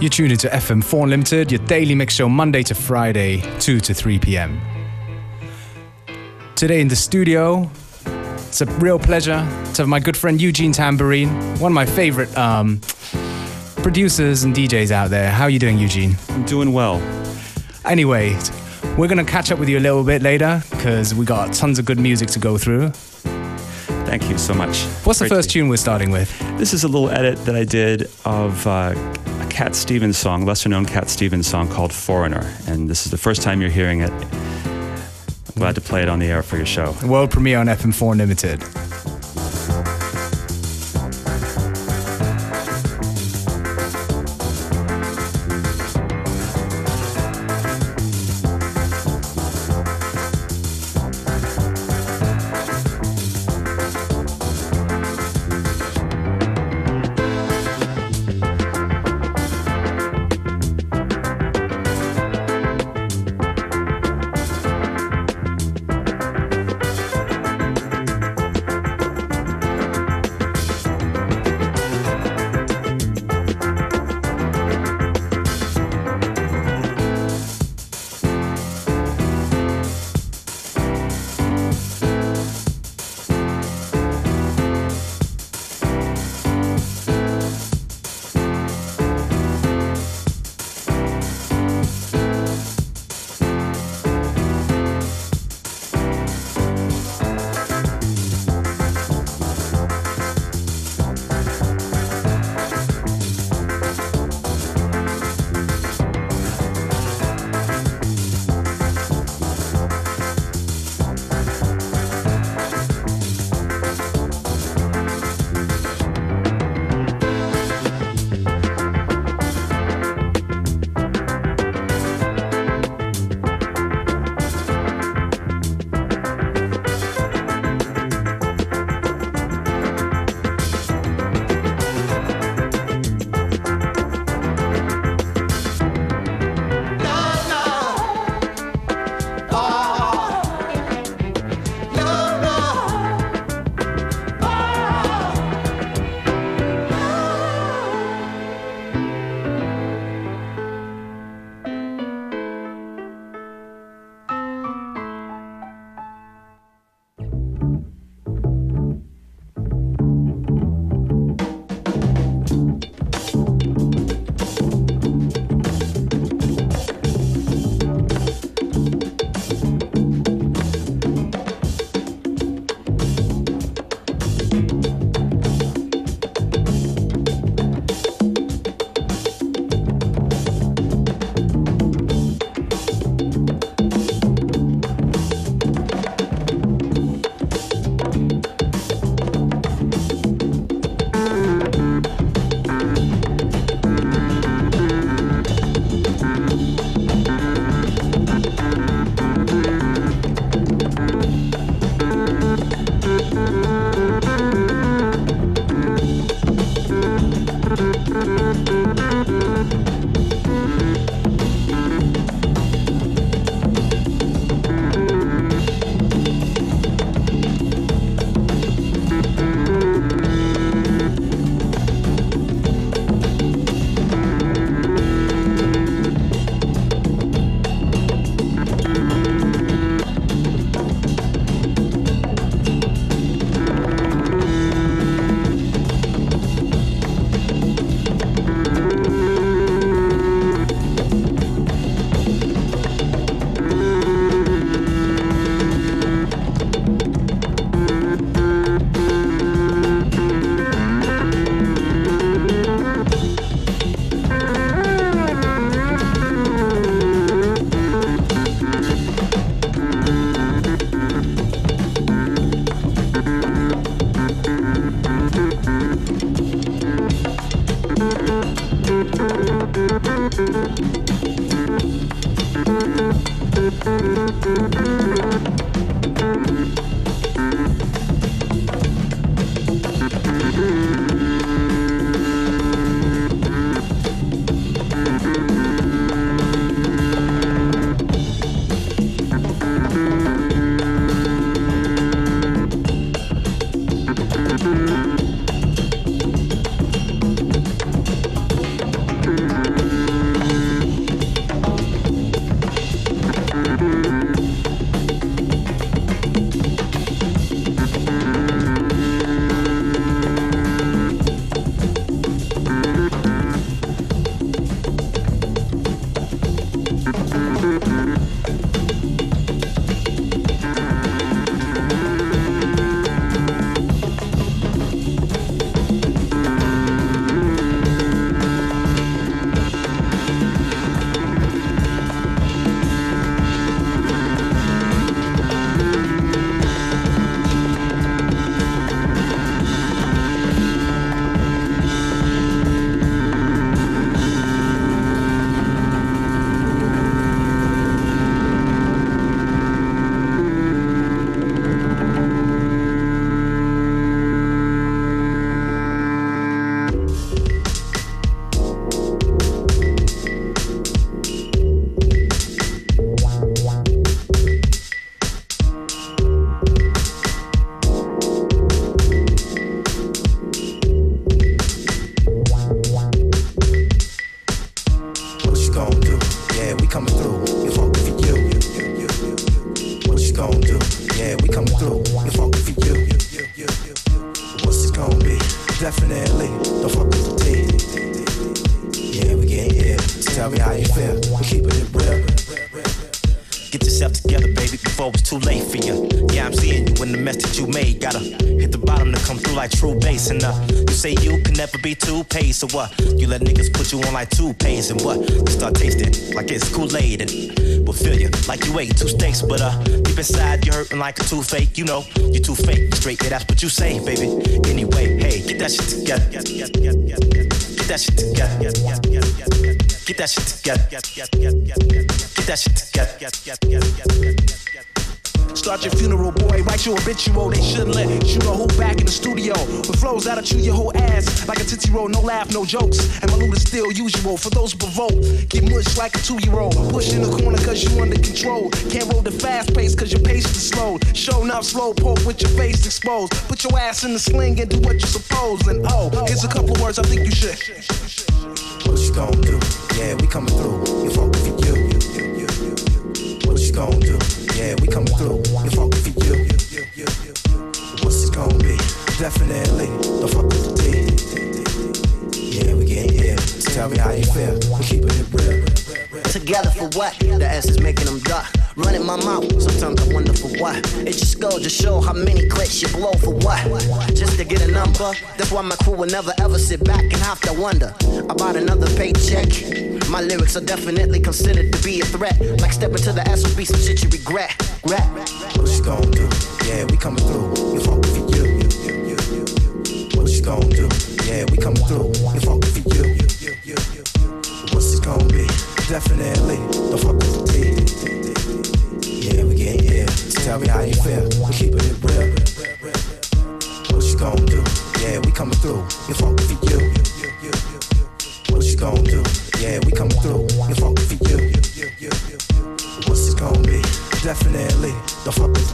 You tune into FM4 Unlimited, your daily mix show Monday to Friday, 2 to 3 p.m. Today in the studio, it's a real pleasure to have my good friend Eugene Tambourine, one of my favorite um, producers and DJs out there. How are you doing, Eugene? I'm doing well. Anyway, we're going to catch up with you a little bit later because we got tons of good music to go through. Thank you so much. What's the first tune we're starting with? This is a little edit that I did of uh, Cat Stevens song, lesser known Cat Stevens song called Foreigner. And this is the first time you're hearing it. I'm glad to play it on the air for your show. World premiere on FM4 Unlimited. Yourself together, baby, before it's too late for you. Yeah, I'm seeing you in the mess that you made. Gotta hit the bottom to come through like true bass. And uh, you say you can never be too paid, so what? You let niggas put you on like two pays, and what? You start tasting like it's Kool-Aid, and we'll feel you like you ate two steaks. But uh, deep inside, you're hurting like a toothache. You know, you're too fake. Straight, yeah, that's what you say, baby. Anyway, hey, get that shit together. Get that shit together. Get that shit together. That shit together. Start your funeral, boy. Write your obituary. They shouldn't let you know who back in the studio. With flows that'll chew your whole ass like a titty roll. No laugh, no jokes. And my loot is still usual for those who provoke. Get mushed like a two year old. Push in the corner cause you under control. Can't roll the fast pace cause your pace is slow. Showing up slow poke with your face exposed. Put your ass in the sling and do what you suppose. And oh, here's a couple words I think you should. What you gonna do? Yeah, we coming through. You fuck for you. What do? Yeah, we coming through. You fuck for you. What's it gonna be? Definitely. Don't fuck with the T. Yeah, we getting here. So tell me how you feel. We keeping it real. Together for what? The S is making them duck. Running my mouth, sometimes I wonder for what. It just goes to show how many clicks you blow for what. Just to get a number. That's why my crew will never ever sit back and have to wonder about another paycheck. My lyrics are definitely considered to be a threat. Like stepping to the S will be some shit you regret. Regret. What you gonna do? Yeah, we coming through. You fuck for you. What you gonna do? Yeah, we coming through. You fuck for you. What's it gonna be? Definitely. Don't fuck with the. Yeah, we getting here. So tell me how you feel. We keeping it real. What you gonna do? Yeah, we coming through. You fuck for you. What you gonna do? Yeah, we coming through. You fuck for you. What's it gonna be? Definitely. Don't fuck with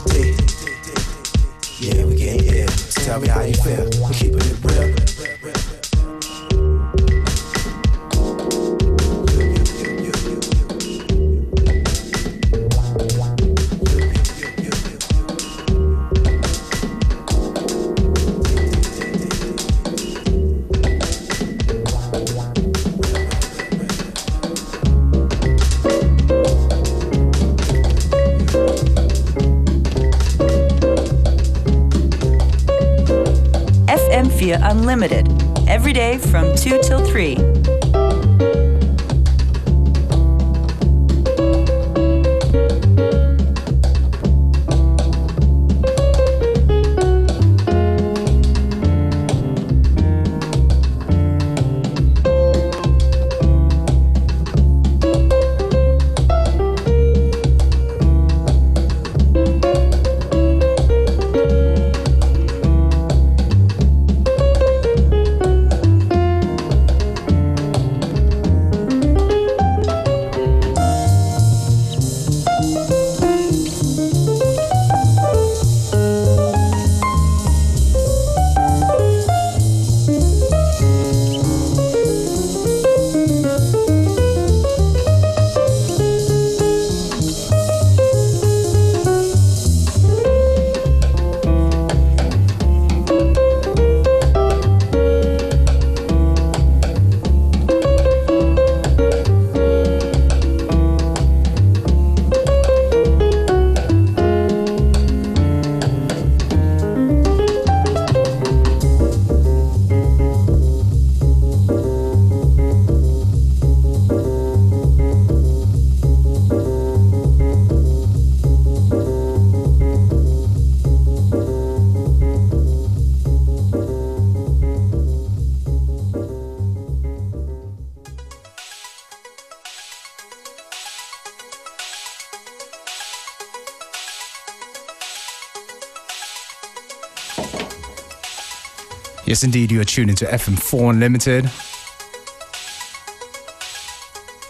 Yes, indeed, you are tuned into FM4 Unlimited.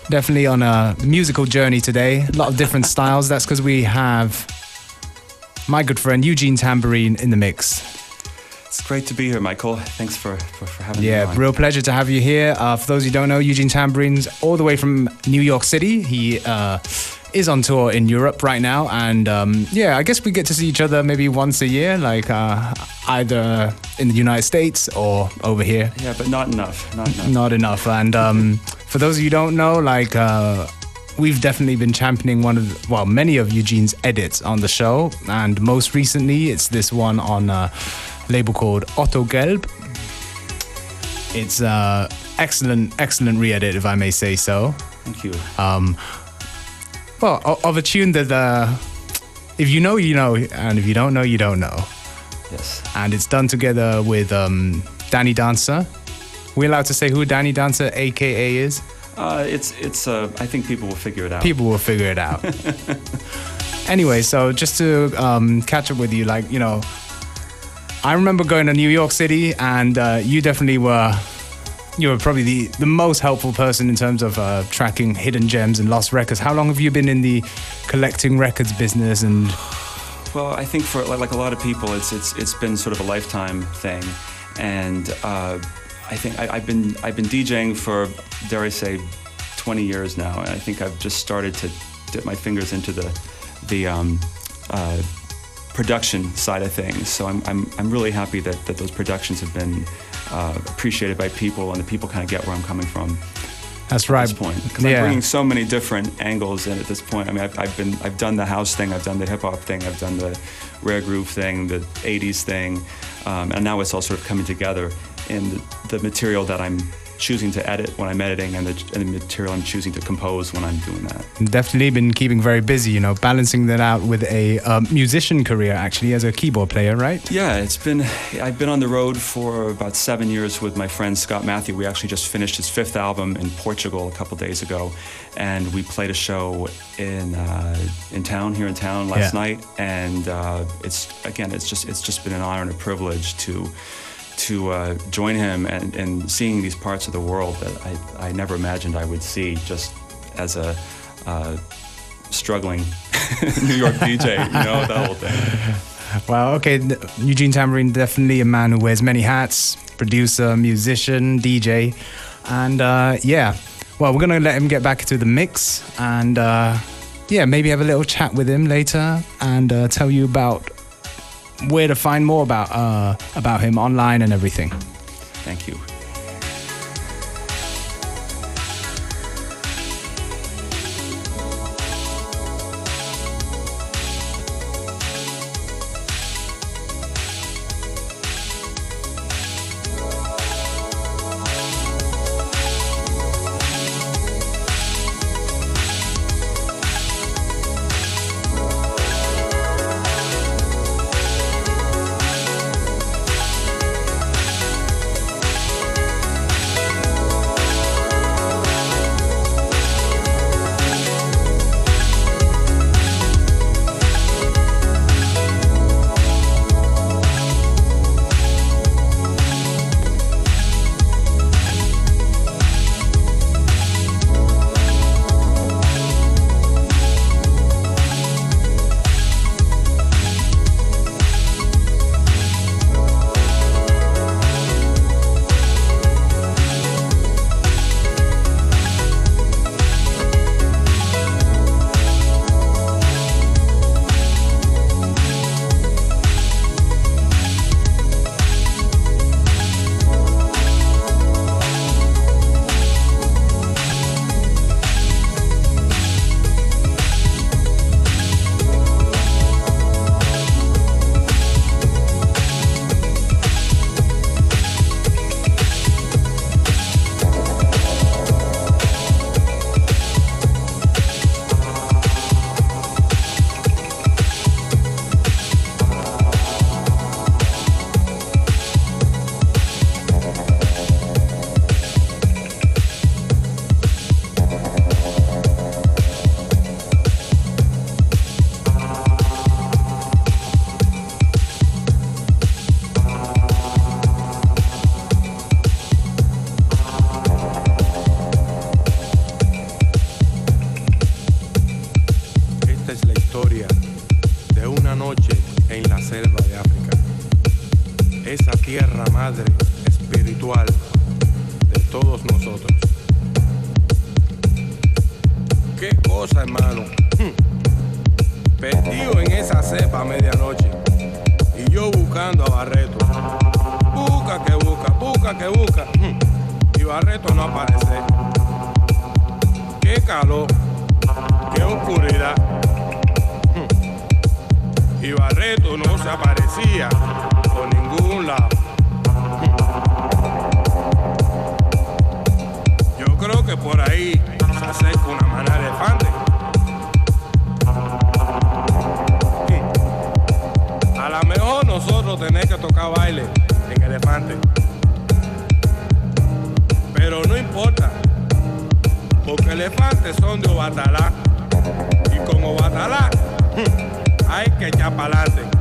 Definitely on a musical journey today. A lot of different styles. That's because we have my good friend Eugene Tambourine in the mix. It's great to be here, Michael. Thanks for, for, for having me Yeah, real pleasure to have you here. Uh, for those who don't know, Eugene Tambourine's all the way from New York City. He uh, is on tour in Europe right now, and um, yeah, I guess we get to see each other maybe once a year, like uh, either in the United States or over here. Yeah, but not enough. Not enough. Not enough. And um, for those of you who don't know, like uh, we've definitely been championing one of, the, well, many of Eugene's edits on the show, and most recently, it's this one on a label called Otto Gelb. It's uh, excellent, excellent re-edit, if I may say so. Thank you. Um, well, of a tune that, uh, if you know, you know, and if you don't know, you don't know. yes. And it's done together with um, Danny Dancer. We allowed to say who Danny Dancer, aka, is? Uh, it's, it's, uh, I think people will figure it out. People will figure it out. anyway, so just to um, catch up with you, like, you know, I remember going to New York City, and uh, you definitely were. You were probably the, the most helpful person in terms of uh, tracking hidden gems and lost records. How long have you been in the collecting records business? And Well, I think for like, like a lot of people, it's it's it's been sort of a lifetime thing, and uh, I think I, I've been I've been DJing for dare I say, 20 years now, and I think I've just started to dip my fingers into the the um, uh, production side of things. So I'm I'm, I'm really happy that, that those productions have been uh, appreciated by people, and the people kind of get where I'm coming from that's at right. this point because Yeah. I'm bringing so many different angles in at this point. I mean, I've, I've been I've done the house thing, I've done the hip hop thing, I've done the rare groove thing, the '80s thing, um, and now it's all sort of coming together in the, the material that I'm choosing to edit when I'm editing, and the, and the material I'm choosing to compose when I'm doing that. Definitely been keeping very busy, you know, balancing that out with a um, musician career actually as a keyboard player, right? Yeah, it's been. I've been on the road for about seven years with my friend Scott Matthew. We actually just finished his fifth album in Portugal a couple days ago, and we played a show in uh, in town here in town last Yeah. night. And uh, it's again, it's just it's just been an honor and a privilege to to uh, join him and, and seeing these parts of the world that I, I never imagined I would see just as a uh, struggling New York DJ, you know, that whole thing. Well, okay, Eugene Tambourine, definitely a man who wears many hats producer, musician, DJ. And uh, yeah, well, we're going to let him get back to the mix and uh, yeah, maybe have a little chat with him later and uh, tell you about where to find more about, uh, about him online and everything. Thank you. Acerca una manada de elefantes. A lo mejor nosotros tenemos que tocar baile en elefante. Pero no importa, porque elefantes son de Obatalá. Y con Obatalá hay que echar para adelante.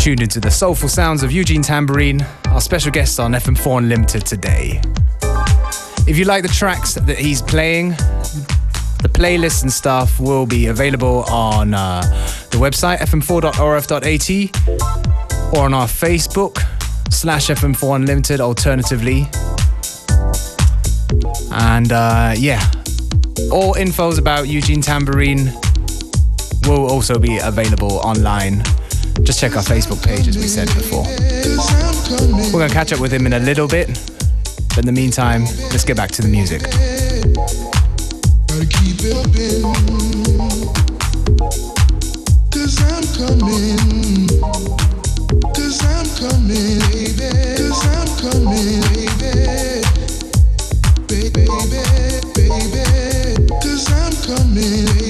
Tuned into the soulful sounds of Eugene Tambourine, our special guest on FM4 Unlimited today. If you like the tracks that he's playing, The playlist and stuff will be available on uh, the website fm4.orf.at or on our Facebook slash FM4 Unlimited alternatively. And uh, yeah, all infos about Eugene Tambourine will also be available online. Just check our Facebook page as we said before. We're going to catch up with him in a little bit. But in the meantime, let's get back to the music. Baby, baby, baby. Cause I'm coming,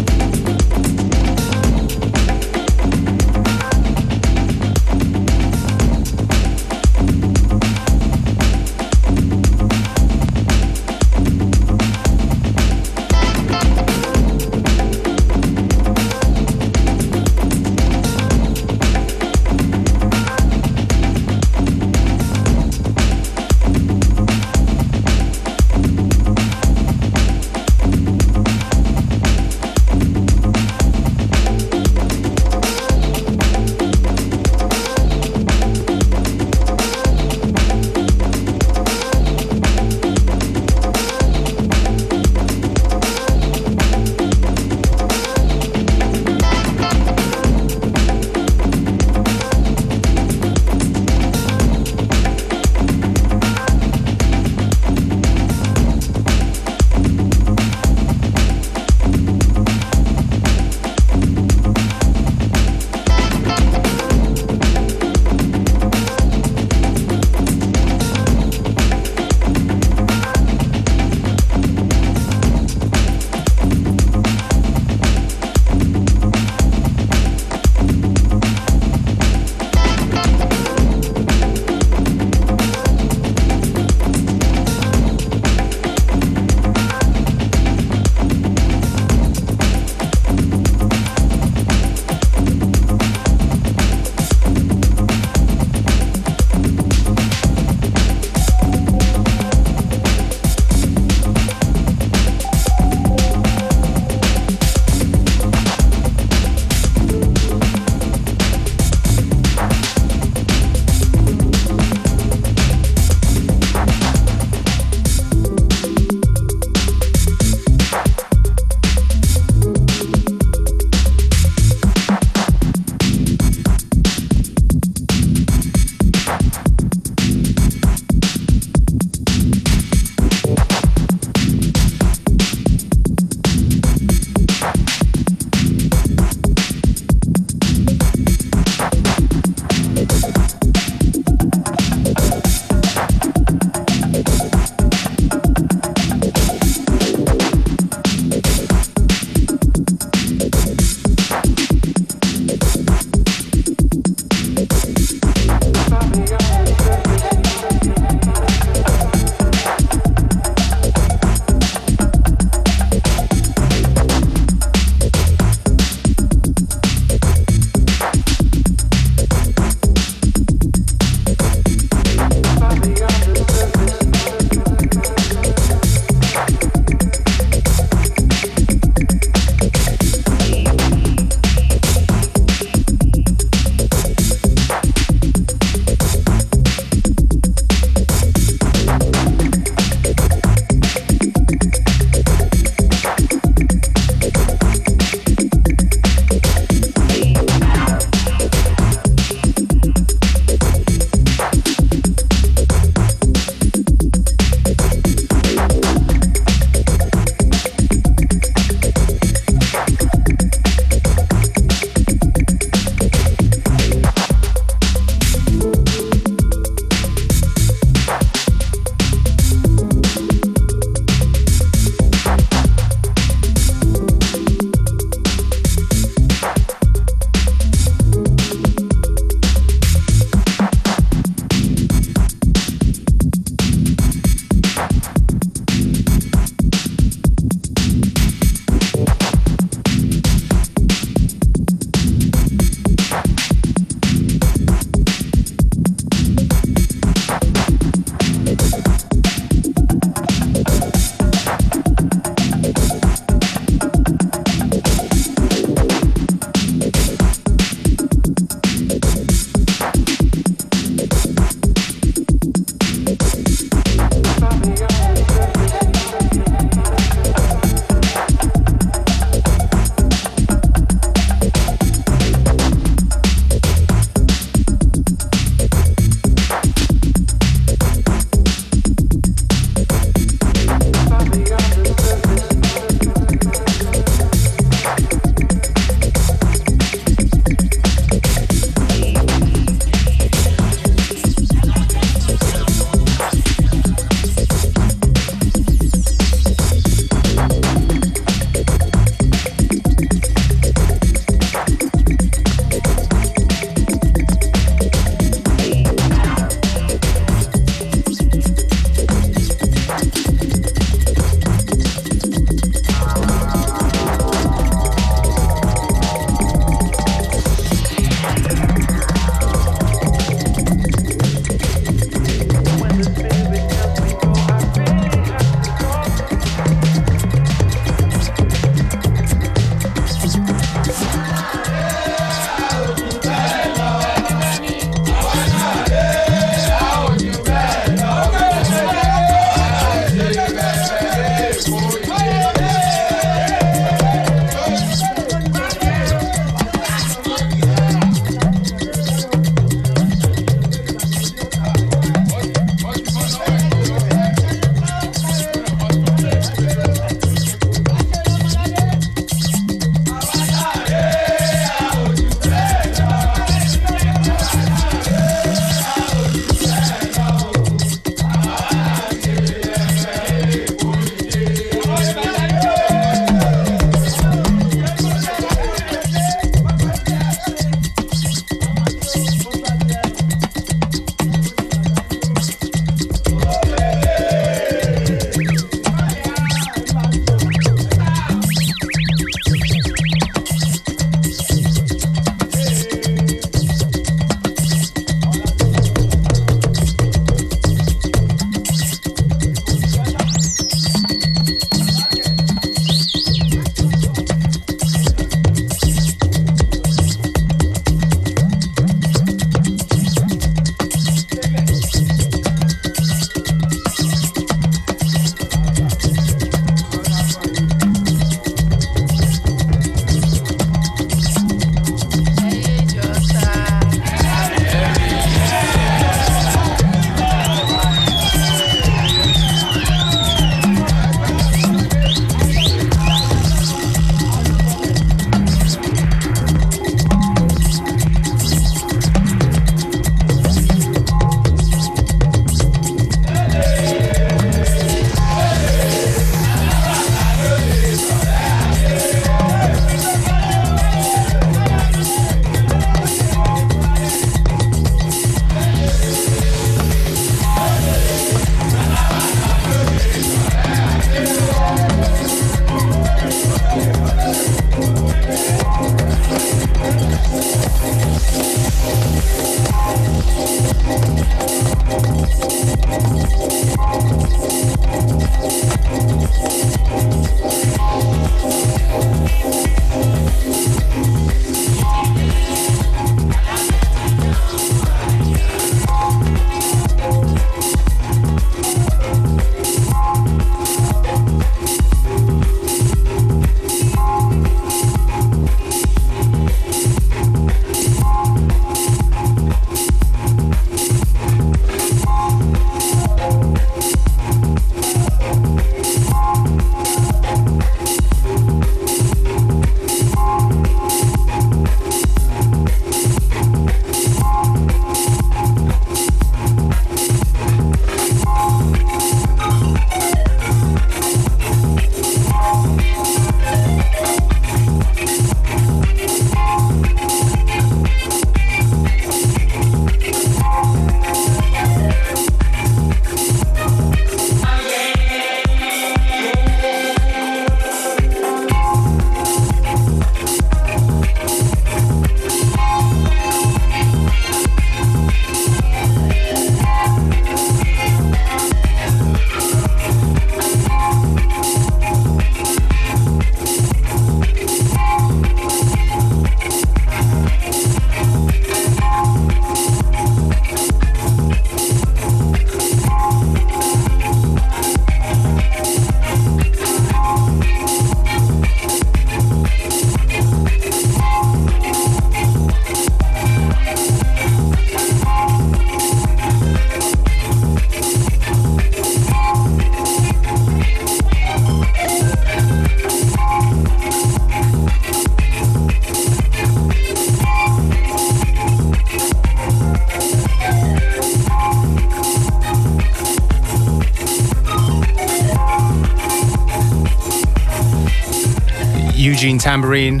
Eugene Tambourine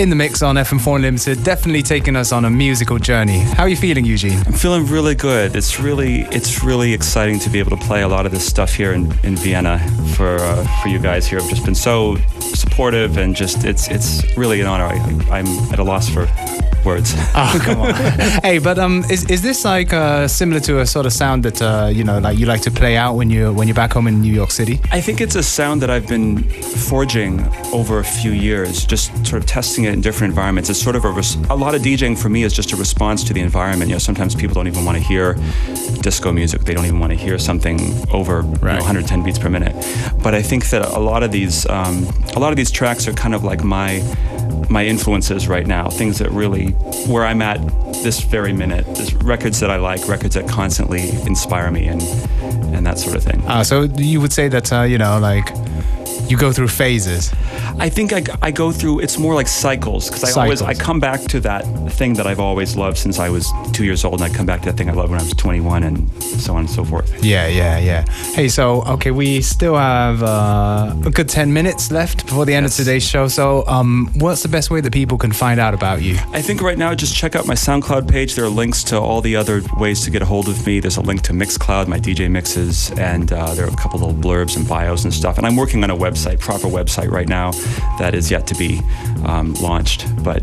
in the mix on FM4 Unlimited, definitely taking us on a musical journey. How are you feeling, Eugene? I'm feeling really good. It's really it's really exciting to be able to play a lot of this stuff here in, in Vienna for uh, for you guys here. I've just been so supportive and just it's it's really an honor. I, I'm at a loss for words. Oh, come on. hey, but um, is, is this like uh, similar to a sort of sound that uh, you know, like you like to play out when you when you're back home in New York City? I think it's a sound that I've been forging over a few years, just sort of testing it in different environments. It's sort of a res- a lot of DJing for me is just a response to the environment. You know, sometimes people don't even want to hear disco music; they don't even want to hear something over you know, 110 beats per minute. But I think that a lot of these um, a lot of these tracks are kind of like my my influences right now, things that really where I'm at this very minute, this records that I like, records that constantly inspire me, and and that sort of thing. Uh, so you would say that uh, you know, like you go through phases. I think I, I go through it's more like cycles because I always I come back to that thing that I've always loved since I was two years old, and I come back to that thing I loved when I was 21, and so on and so forth. Yeah, yeah, yeah. Hey, so okay, we still have uh, a good ten minutes left before the end of today's show. So, um, what's the best way that people can find out about you? I think right now, just check out my SoundCloud page. There are links to all the other ways to get a hold of me. There's a link to Mixcloud, my DJ mixes, and uh, there are a couple little blurbs and bios and stuff. And I'm working on a website, proper website right now, that is yet to be um, launched, but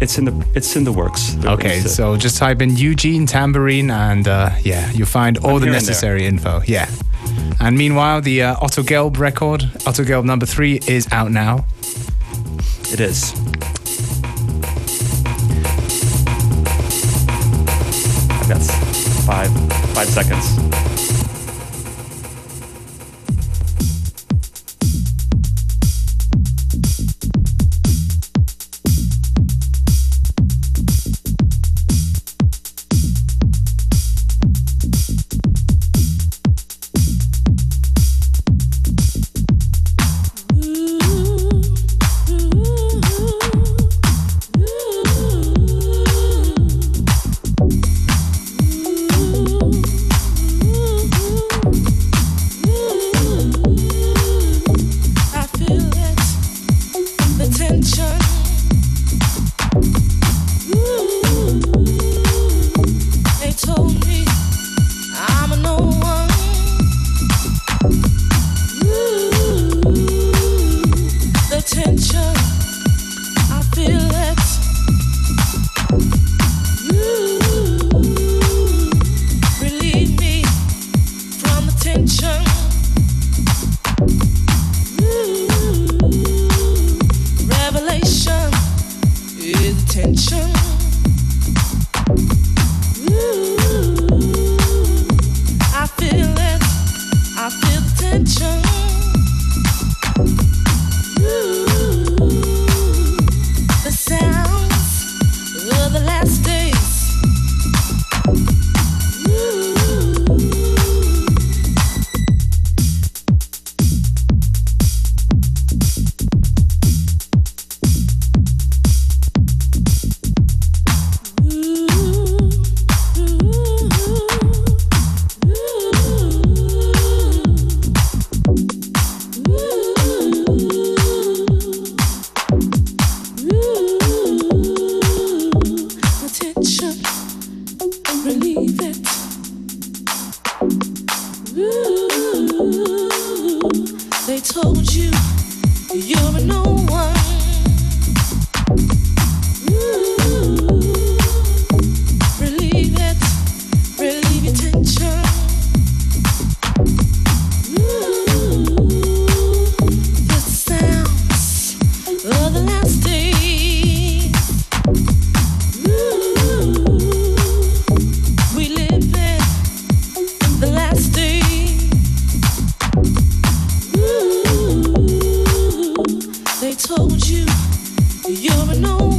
it's in the it's in the works. There Okay, to- so just type in Eugene Tambourine, and uh, yeah, you'll find all the here and necessary info. Yeah. And meanwhile, the uh, Otto Gelb record, Otto Gelb number three, is out now. it is. I've got five five seconds. Feel told you you're a no